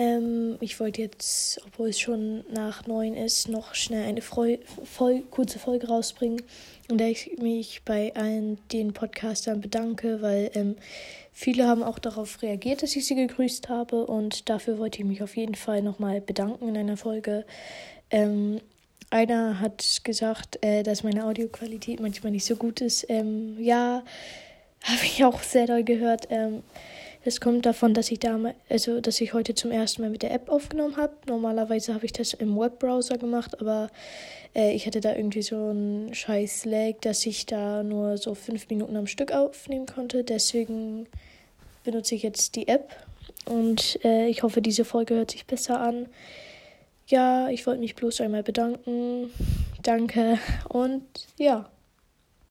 Ähm, ich wollte jetzt, obwohl es schon nach neun ist, noch schnell eine Freu voll, kurze Folge rausbringen, in der ich mich bei allen den Podcastern bedanke, weil ähm, viele haben auch darauf reagiert, dass ich sie gegrüßt habe und dafür wollte ich mich auf jeden Fall nochmal bedanken in einer Folge. Ähm, einer hat gesagt, äh, dass meine Audioqualität manchmal nicht so gut ist. Ähm, ja, habe ich auch sehr doll gehört. Es kommt davon, dass ich damals, also dass ich heute zum ersten Mal mit der App aufgenommen habe. Normalerweise habe ich das im Webbrowser gemacht, aber äh, ich hatte da irgendwie so einen scheiß Lag, dass ich da nur so fünf Minuten am Stück aufnehmen konnte. Deswegen benutze ich jetzt die App und äh, ich hoffe, diese Folge hört sich besser an. Ja, ich wollte mich bloß einmal bedanken. Danke und ja.